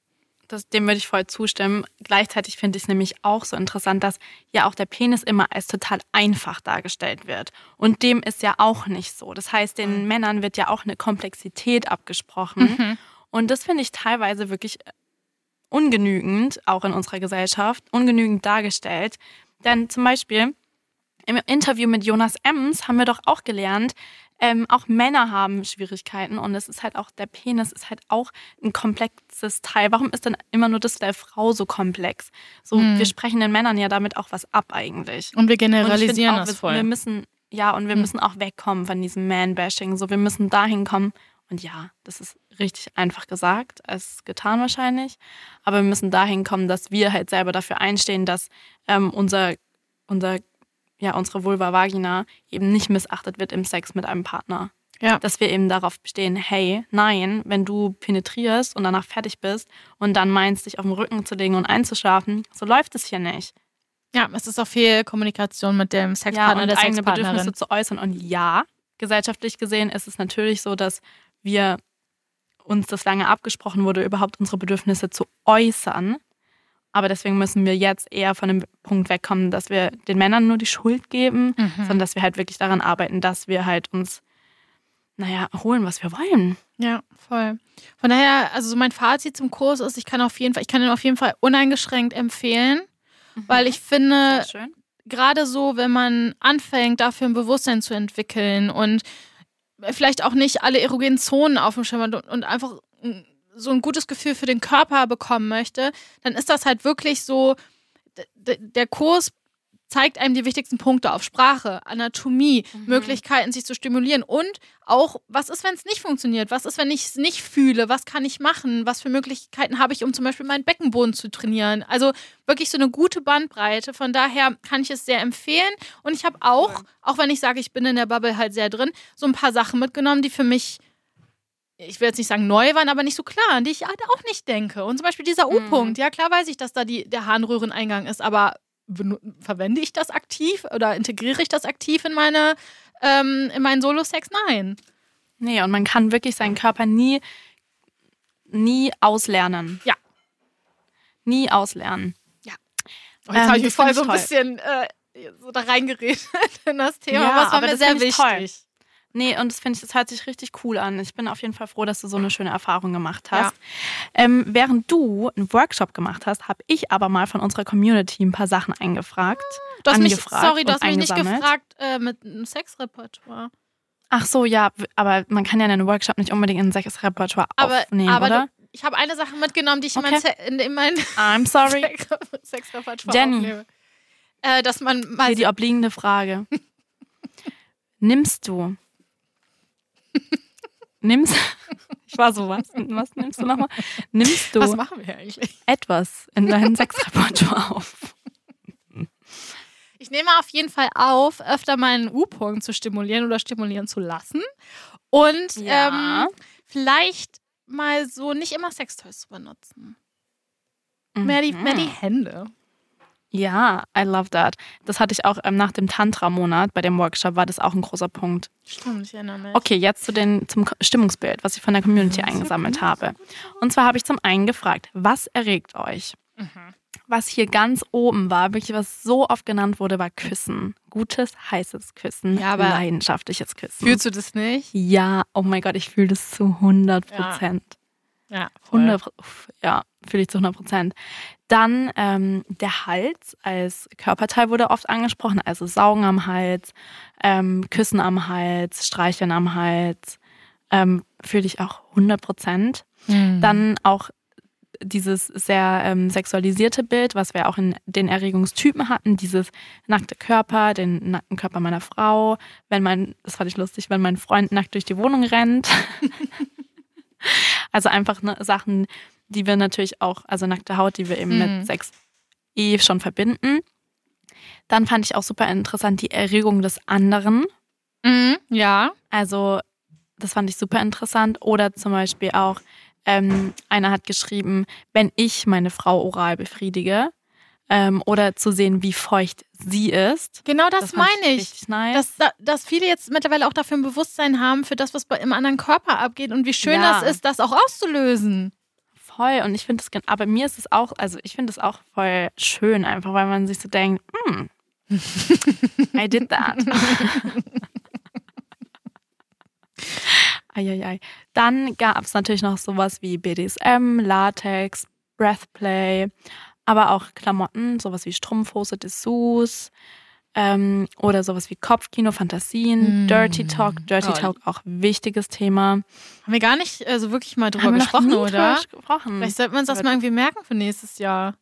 Das, dem würde ich voll zustimmen. Gleichzeitig finde ich es nämlich auch so interessant, dass ja auch der Penis immer als total einfach dargestellt wird. Und dem ist ja auch nicht so. Das heißt, den Männern wird ja auch eine Komplexität abgesprochen. Und das finde ich teilweise wirklich ungenügend, auch in unserer Gesellschaft, ungenügend dargestellt. Denn zum Beispiel im Interview mit Jonas Ems haben wir doch auch gelernt, ähm, auch Männer haben Schwierigkeiten und es ist halt auch, der Penis ist halt auch ein komplexes Teil. Warum ist denn immer nur das der Frau so komplex? So, wir sprechen den Männern ja damit auch was ab eigentlich. Und wir Und generalisieren finde auch, das voll. wir müssen, ja, und wir Hm. müssen auch wegkommen von diesem Man-Bashing. So, wir müssen dahin kommen. Und ja, das ist richtig einfach gesagt, als getan wahrscheinlich. Aber wir müssen dahin kommen, dass wir halt selber dafür einstehen, dass ähm, unser, unser, ja, unsere Vulva Vagina eben nicht missachtet wird im Sex mit einem Partner. Ja. Dass wir eben darauf bestehen, hey, nein, wenn du penetrierst und danach fertig bist und dann meinst, dich auf den Rücken zu legen und einzuschlafen, so läuft es hier nicht. Ja, es ist auch viel Kommunikation mit dem ja, Sexpartner, und der eigene. Bedürfnisse zu äußern. Und ja, gesellschaftlich gesehen ist es natürlich so, dass wir uns das lange abgesprochen wurde, überhaupt unsere Bedürfnisse zu äußern. Aber deswegen müssen wir jetzt eher von dem Punkt wegkommen, dass wir den Männern nur die Schuld geben, Mhm. sondern dass wir halt wirklich daran arbeiten, dass wir halt uns, naja, holen, was wir wollen. Ja, voll. Von daher, also so mein Fazit zum Kurs ist, ich kann auf jeden Fall, ich kann ihn auf jeden Fall uneingeschränkt empfehlen, weil ich finde, gerade so, wenn man anfängt, dafür ein Bewusstsein zu entwickeln und vielleicht auch nicht alle erogenen Zonen auf dem Schirm und, einfach so ein gutes Gefühl für den Körper bekommen möchte, dann ist das halt wirklich so, der Kurs zeigt einem die wichtigsten Punkte auf Sprache, Anatomie, Möglichkeiten, sich zu stimulieren und auch, was ist, wenn es nicht funktioniert? Was ist, wenn ich es nicht fühle? Was kann ich machen? Was für Möglichkeiten habe ich, um zum Beispiel meinen Beckenboden zu trainieren? Also wirklich so eine gute Bandbreite. Von daher kann ich es sehr empfehlen. Und ich habe auch, auch wenn ich sage, ich bin in der Bubble halt sehr drin, so ein paar Sachen mitgenommen, die für mich ich will jetzt nicht sagen neu waren, aber nicht so klar, an die ich halt auch nicht denke. Und zum Beispiel dieser U-Punkt. Ja, klar weiß ich, dass da die, der Harnröhreneingang ist, aber verwende ich das aktiv oder integriere ich das aktiv in meine ähm, in meinen Solo-Sex? Nein. Nee, und man kann wirklich seinen Körper nie, nie auslernen. Ja. Nie auslernen. Und jetzt Ähm, habe ich mich voll so ein toll. bisschen äh, so da reingeredet in das Thema. Ja, aber es war mir sehr ich toll. Nee, und das finde ich, das hört sich richtig cool an. Ich bin auf jeden Fall froh, dass du so eine schöne Erfahrung gemacht Ja. hast. Ähm, während du einen Workshop gemacht hast, habe ich aber mal von unserer Community ein paar Sachen eingefragt. Du hast mich, sorry, du hast mich nicht gefragt äh, mit einem Sexrepertoire. Ach so, ja, aber man kann ja einen Workshop nicht unbedingt in ein Sexrepertoire Aber, aufnehmen, aber oder? Du, Ich habe eine Sache mitgenommen, die ich Okay. in mein, Se- in, in mein I'm sorry. Sex- Sexrepertoire Jenny. aufnehme. Äh, dass man mal Hier die obliegende Frage. Nimmst du? Nimmst Ich war so, was, was nimmst du nochmal? Nimmst du Was machen wir eigentlich? etwas in dein Sexrepertoire auf? Ich nehme auf jeden Fall auf, öfter meinen U-Punkt zu stimulieren oder stimulieren zu lassen. Und Ja. ähm, vielleicht mal so nicht immer Sextoys zu benutzen. Mehr, die, mehr die Mhm. Hände. Ja, I love that. Das hatte ich auch ähm, nach dem Tantra-Monat bei dem Workshop, war das auch ein großer Punkt. Stimmt, ich erinnere mich. Okay, jetzt zu den, zum Stimmungsbild, was ich von der Community eingesammelt habe. Und zwar habe ich zum einen gefragt, was erregt euch? Mhm. Was hier ganz oben war, wirklich was so oft genannt wurde, war Küssen. Gutes, heißes Küssen, Ja, leidenschaftliches Küssen. Fühlst du das nicht? ja, oh mein Gott, ich fühle das zu 100 Prozent. Ja. voll. 100, uff, ja, fühle ich zu 100 Prozent. Dann ähm, der Hals als Körperteil wurde oft angesprochen, also Saugen am Hals, ähm, Küssen am Hals, Streicheln am Hals, ähm, fühle ich auch 100 Prozent. Mhm. Dann auch dieses sehr ähm, sexualisierte Bild, was wir auch in den Erregungstypen hatten, dieses nackte Körper, den nackten Körper meiner Frau, wenn mein, das fand ich lustig, wenn mein Freund nackt durch die Wohnung rennt. also einfach ne, Sachen, die wir natürlich auch, also nackte Haut, die wir eben Mhm. mit Sex eh schon verbinden. Dann fand ich auch super interessant die Erregung des anderen. Mhm. Ja. Also, das fand ich super interessant. Oder zum Beispiel auch, ähm, einer hat geschrieben, wenn ich meine Frau oral befriedige, ähm, oder zu sehen, wie feucht sie ist. Genau das, fand meine ich. Richtig nice. Dass, da- dass viele jetzt mittlerweile auch dafür ein Bewusstsein haben für das, was bei im anderen Körper abgeht und wie schön Ja. das ist, das auch auszulösen. Voll. Und ich finde gen- aber mir ist es auch, also ich finde es auch voll schön, einfach weil man sich so denkt, hm, I did that. Eieiei. Dann gab es natürlich noch sowas wie BDSM, Latex, Breathplay, aber auch Klamotten, sowas wie Strumpfhose, Dessous ähm, oder sowas wie Kopfkino, Fantasien, Mm. Dirty Talk. Dirty Oh. Talk auch wichtiges Thema. Haben wir gar nicht äh, so wirklich mal drüber Haben wir noch gesprochen, oder? drüber gesprochen. Vielleicht sollten wir uns das mal irgendwie merken für nächstes Jahr.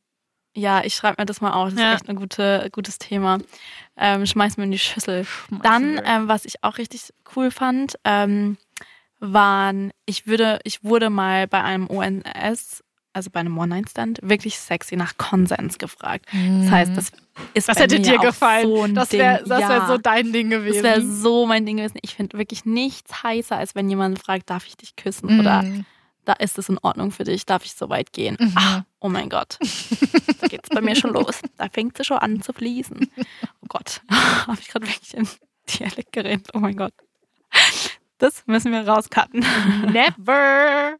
Ja, ich schreibe mir das mal auf. Das Ja. ist echt ein gute, gutes Thema. Ähm, schmeiß mir in die Schüssel. Dann, ähm, was ich auch richtig cool fand, ähm, waren, ich würde, ich wurde mal bei einem ONS, also bei einem One-Night-Stand, wirklich sexy nach Konsens gefragt. Das heißt, das ist das hätte dir gefallen. So das wäre das ja, wär so dein Ding das gewesen. wäre so mein Ding gewesen. Ich finde wirklich nichts heißer, als wenn jemand fragt, darf ich dich küssen? Oder Mhm. da ist es in Ordnung für dich, darf ich so weit gehen? Mhm. Ach, oh mein Gott. Da geht's bei mir schon los. Da fängt sie schon an zu fließen. Oh Gott, habe ich gerade wirklich in Dialekt geredet. Oh mein Gott. Das müssen wir rauscutten. Never.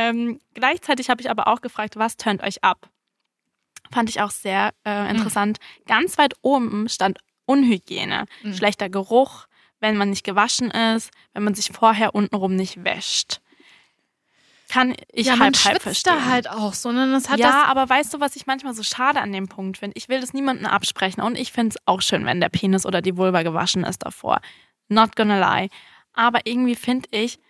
Ähm, gleichzeitig habe ich aber auch gefragt, was turnt euch ab? Fand ich auch sehr äh, interessant. Ganz weit oben stand Unhygiene, Mhm. schlechter Geruch, wenn man nicht gewaschen ist, wenn man sich vorher untenrum nicht wäscht. Kann ich ja, man halb, halb schwitzt verstehen. da halt auch, sondern das hat ja, aber weißt du, was ich manchmal so schade an dem Punkt finde? Ich will das niemandem absprechen und ich finde es auch schön, wenn der Penis oder die Vulva gewaschen ist davor. Not gonna lie. Aber irgendwie finde ich,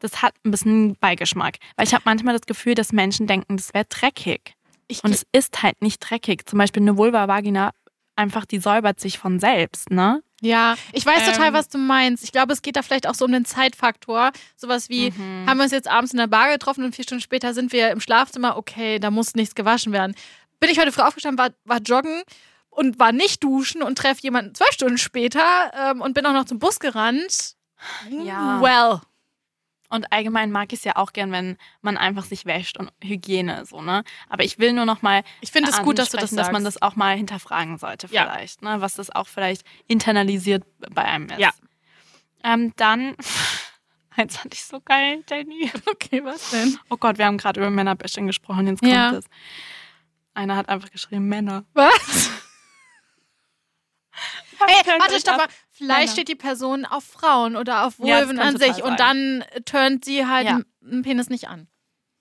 das hat ein bisschen Beigeschmack. Weil ich habe manchmal das Gefühl, dass Menschen denken, das wäre dreckig. Ich, Und es ist halt nicht dreckig. Zum Beispiel eine Vulva-Vagina, einfach, die säubert sich von selbst, ne? ja, ich weiß total, Ähm, was du meinst. Ich glaube, es geht da vielleicht auch so um den Zeitfaktor. Sowas wie, Mhm. haben wir uns jetzt abends in der Bar getroffen und vier Stunden später sind wir im Schlafzimmer. Okay, da muss nichts gewaschen werden. Bin ich heute früh aufgestanden, war, war joggen und war nicht duschen und treffe jemanden zwei Stunden später ähm, und bin auch noch zum Bus gerannt. Ja. Well. Und allgemein mag ich es ja auch gern, wenn man einfach sich wäscht und Hygiene so, ne? Aber ich will nur noch mal Ich finde es gut, dass du das sagst. dass man das auch mal hinterfragen sollte Ja. vielleicht, ne? Was das auch vielleicht internalisiert bei einem ist. Ja. Ähm, dann, eins fand ich so geil, Jenny. Okay, was denn? Oh Gott, wir haben gerade über Männerbashing gesprochen, jetzt kommt Ja. es. Einer hat einfach geschrieben, Männer. Was? Hey, warte, stopp mal. Vielleicht Männer. steht die Person auf Frauen oder auf Ja, Vulven kann an sich und dann turnt sie halt Ja. einen Penis nicht an.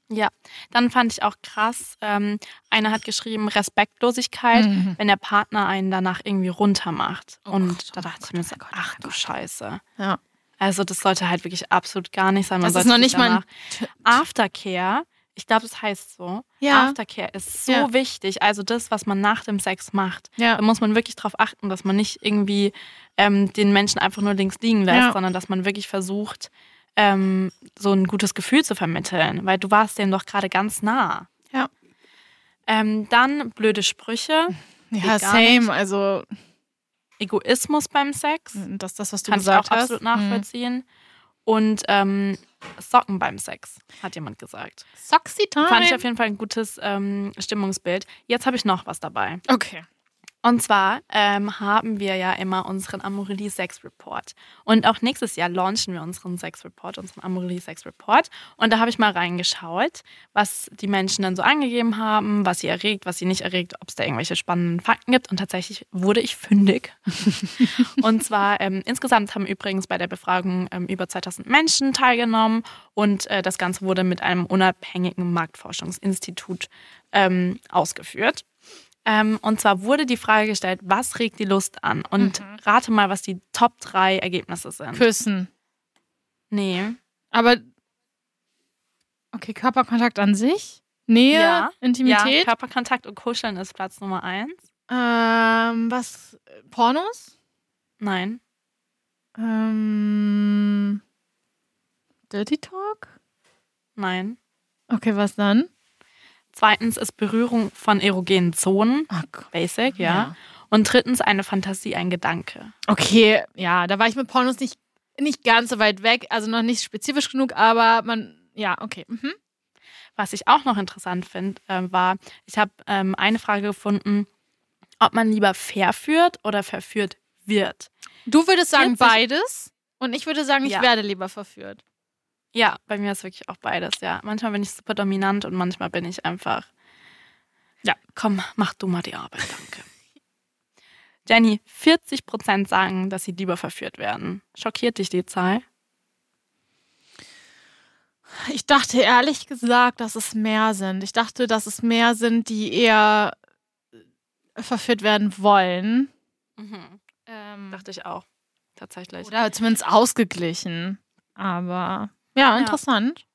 Ja, dann fand ich auch krass, ähm, einer hat geschrieben, Respektlosigkeit, Mhm. wenn der Partner einen danach irgendwie runter macht. Oh und Gott, da oh dachte mein ich mir so, oh mein Gott, oh ach du Gott. Scheiße. Ja. Also das sollte halt wirklich absolut gar nicht sein. Man Das ist noch nicht mal danach- Aftercare. Ich glaube, das heißt so. Ja. Aftercare ist so Ja. wichtig. Also das, was man nach dem Sex macht. Ja. Da muss man wirklich darauf achten, dass man nicht irgendwie ähm, den Menschen einfach nur links liegen lässt, sondern dass man wirklich versucht, ähm, so ein gutes Gefühl zu vermitteln. Weil du warst denen doch gerade ganz nah. Ja. Ähm, dann blöde Sprüche, Ja, same. Also, Egoismus beim Sex. das ist das, was du Kann ich gesagt auch hast. absolut Mhm. Und ähm, Socken beim Sex, hat jemand gesagt. Soxy Time. Fand ich auf jeden Fall ein gutes ähm, Stimmungsbild. Jetzt habe ich noch was dabei. okay. Und zwar ähm, haben wir ja immer unseren Amorelie Sex Report. Und auch nächstes Jahr launchen wir unseren Sex Report, unseren Amorelie Sex Report. Und da habe ich mal reingeschaut, was die Menschen dann so angegeben haben, was sie erregt, was sie nicht erregt, ob es da irgendwelche spannenden Fakten gibt. Und tatsächlich wurde ich fündig. und zwar ähm, insgesamt haben übrigens bei der Befragung ähm, über 2000 Menschen teilgenommen. Und äh, das Ganze wurde mit einem unabhängigen Marktforschungsinstitut ähm, ausgeführt. Ähm, und zwar wurde die Frage gestellt, was regt die Lust an? Und rate mal, was die Top 3 Ergebnisse sind. Küssen. nee. Aber, okay, Körperkontakt an sich? Nähe? Ja. Ja, Intimität? Körperkontakt und Kuscheln ist Platz Nummer 1. ähm, was? Pornos? Nein. Ähm, Dirty Talk? Nein. Okay, was dann? Zweitens ist Berührung von erogenen Zonen. Oh. Basic, ja. Ja. Und drittens eine Fantasie, ein Gedanke. Okay, ja, da war ich mit Pornos nicht, nicht ganz so weit weg, also noch nicht spezifisch genug, aber man, ja, okay. Mhm. Was ich auch noch interessant finde, äh, war, ich habe ähm, eine Frage gefunden, ob man lieber verführt oder verführt wird. Du würdest sagen 40 beides und ich würde sagen, ich Ja. werde lieber verführt. Ja, bei mir ist wirklich auch beides, ja. Manchmal bin ich super dominant und manchmal bin ich einfach, ja, komm, mach du mal die Arbeit, danke. Jenny, 40 Prozent sagen, dass sie lieber verführt werden. Schockiert dich die Zahl? Ich dachte ehrlich gesagt, dass es mehr sind. Ich dachte, dass es mehr sind, die eher äh, verführt werden wollen. Ähm, Dachte ich auch, tatsächlich. oder zumindest ausgeglichen. Aber ja, interessant.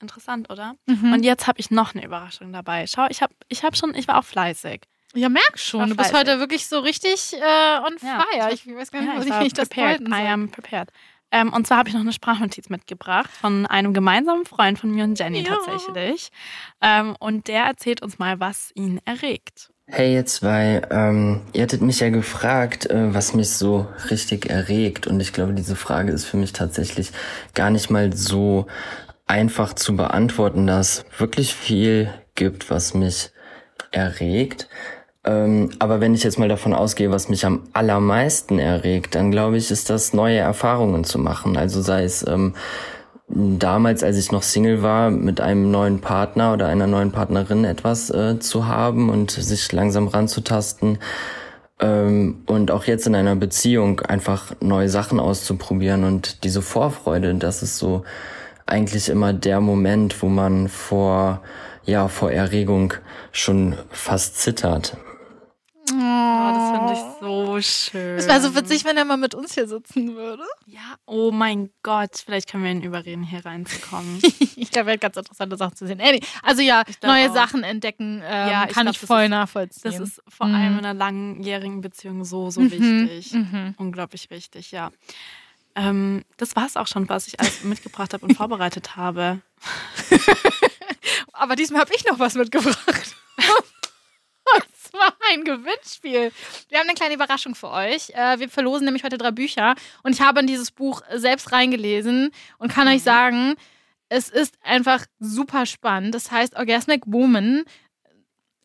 Interessant, oder? Mhm. Und jetzt habe ich noch eine Überraschung dabei. Schau, ich habe ich hab schon, ich war auch fleißig. ja, merk schon. Du bist heute wirklich so richtig äh, on Ja, fire. ich Ich, weiß gar nicht, Ja, was ich ich, nicht das prepared. I am prepared. Ähm, und zwar habe ich noch eine Sprachnotiz mitgebracht von einem gemeinsamen Freund von mir und Jenny Ja. tatsächlich. Ähm, und der erzählt uns mal, was ihn erregt. Hey ihr zwei, ähm, ihr hattet mich ja gefragt, äh, was mich so richtig erregt und ich glaube, diese Frage ist für mich tatsächlich gar nicht mal so einfach zu beantworten, da es wirklich viel gibt, was mich erregt. Ähm, aber wenn ich jetzt mal davon ausgehe, was mich am allermeisten erregt, dann glaube ich, ist das neue Erfahrungen zu machen. Also sei es ähm, damals, als ich noch Single war, mit einem neuen Partner oder einer neuen Partnerin etwas äh, zu haben und sich langsam ranzutasten. Ähm, und auch jetzt in einer Beziehung einfach neue Sachen auszuprobieren und diese Vorfreude, das ist so eigentlich immer der Moment, wo man vor, ja, vor Erregung schon fast zittert. Oh, das finde ich so schön. Es wäre so witzig, wenn er mal mit uns hier sitzen würde. Ja, oh mein Gott, vielleicht können wir ihn überreden, hier reinzukommen. Ich glaube, er hat ganz interessante Sachen zu sehen. Also ja, neue auch. Sachen entdecken ähm, Ja, ich kann glaub, ich das voll ist- nachvollziehen. Das ist vor Mhm. allem in einer langjährigen Beziehung so, so Mhm, wichtig. mhm. Unglaublich wichtig, ja. Ähm, das war es auch schon, was ich alles mitgebracht habe und vorbereitet habe. Aber diesmal habe ich noch was mitgebracht. Ein Gewinnspiel. Wir haben eine kleine Überraschung für euch. Äh, Wir verlosen nämlich heute drei Bücher und ich habe in dieses Buch selbst reingelesen und kann euch sagen, es ist einfach super spannend. Das heißt Orgasmic Woman.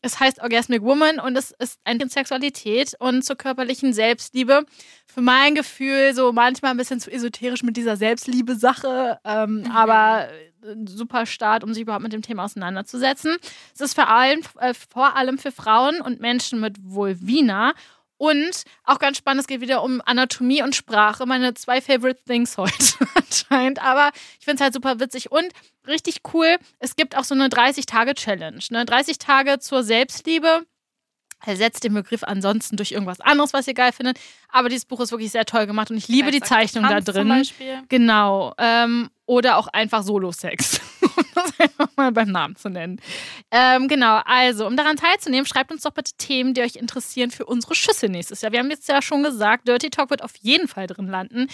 Es heißt Orgasmic Woman und es ist eine Sexualität und zur körperlichen Selbstliebe. Für mein Gefühl so manchmal ein bisschen zu esoterisch mit dieser Selbstliebe-Sache, ähm, aber ein super Start, um sich überhaupt mit dem Thema auseinanderzusetzen. Es ist vor allem, äh, vor allem für Frauen und Menschen mit Vulvina. Und auch ganz spannend, es geht wieder um Anatomie und Sprache. Meine zwei Favorite Things heute anscheinend. Aber ich finde es halt super witzig und richtig cool. Es gibt auch so eine 30-Tage-Challenge. Ne? 30 Tage zur Selbstliebe. Ersetzt den Begriff ansonsten durch irgendwas anderes, was ihr geil findet. Aber dieses Buch ist wirklich sehr toll gemacht und ich liebe die Zeichnung da drin. Zum Beispiel. Genau. Ähm, oder auch einfach Solo-Sex. um das einfach mal beim Namen zu nennen. Ähm, genau, also, um daran teilzunehmen, schreibt uns doch bitte Themen, die euch interessieren für unsere Schüsse nächstes Jahr. Wir haben jetzt ja schon gesagt, Dirty Talk wird auf jeden Fall drin landen.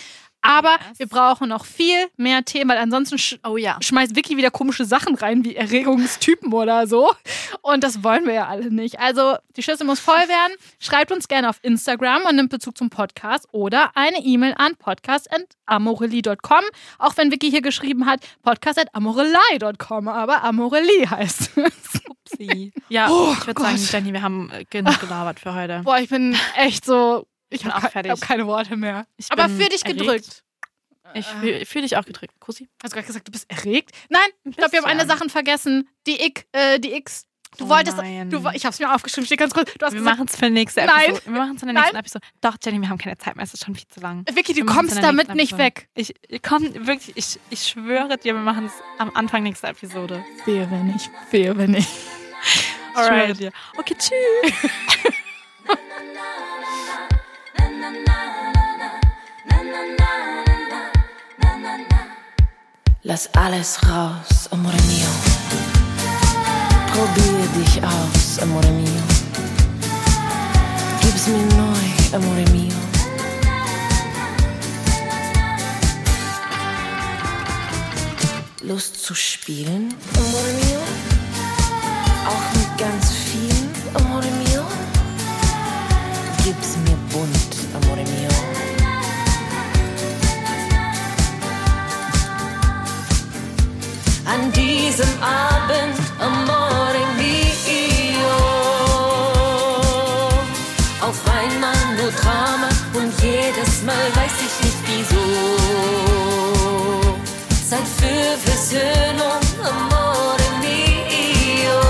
Aber yes. wir brauchen noch viel mehr Themen, weil ansonsten sch oh, ja. schmeißt Vicky wieder komische Sachen rein, wie Erregungstypen oder so. Und das wollen wir ja alle nicht. Also die Schüssel muss voll werden. Schreibt uns gerne auf Instagram und nimmt Bezug zum Podcast oder eine E-Mail an podcast.amorelli.com. Auch wenn Vicky hier geschrieben hat, podcast.amorelei.com, aber Amorelli heißt es. Upsi. Ja, oh, ich würde sagen, Jenny, wir haben äh, genug gelabert für heute. Boah, ich bin echt so ich habe ke hab keine Worte mehr. Ich Aber für dich erregt. gedrückt. Ich fühle fühl dich auch gedrückt. Kussi. Hast du gerade gesagt, du bist erregt? Nein, ich glaube, wir haben eine Sache vergessen. Die X. Äh, die X. Du oh wolltest. Du, ich habe es mir aufgeschrieben, steht ganz kurz. Du hast wir machen es für die nächste Episode. Nein. Wir machen es in der nächsten Nein. Episode. Doch, Jenny, wir haben keine Zeit mehr. Es ist schon viel zu lang. Vicky, du kommst damit nicht weg. Ich komm wirklich, ich, ich schwöre dir, wir machen es am Anfang nächster Episode. Wehe, wenn nicht. Wehe, wenn nicht. Alright. Ich schwöre dir. Okay, tschüss. Lass alles raus, amore mio. Probier dich aus, amore mio. Gib's mir neu, amore mio. Lust zu spielen, amore mio? Auch diesem Abend, amore mio. Auf einmal nur Drama und jedes Mal weiß ich nicht wieso. Zeit für Versöhnung, amore mio.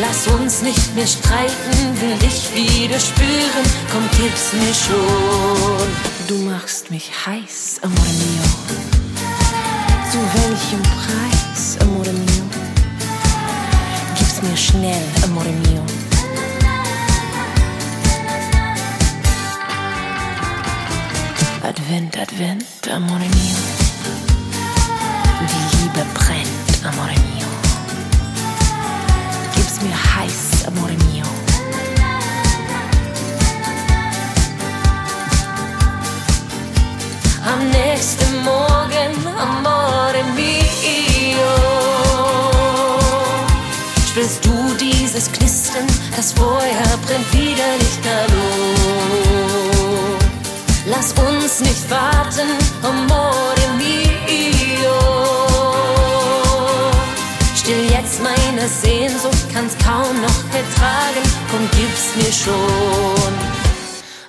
Lass uns nicht mehr streiten, will dich wieder spüren, komm, gib's mir schon. Du machst mich heiß, amore mio. Zu welchem Preis, amore mio? Gib's mir schnell, amore mio. Advent, Advent, amore mio. Die Liebe brennt, amore mio. Gib's mir heiß, amore mio. Am nächsten Morgen, amore mio, spürst du dieses Knistern, das Feuer brennt wieder lichterloh. Lass uns nicht warten, amore mio. Still jetzt meine Sehnsucht, kann's kaum noch ertragen, komm, gib's mir schon,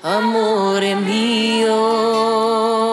amore mio.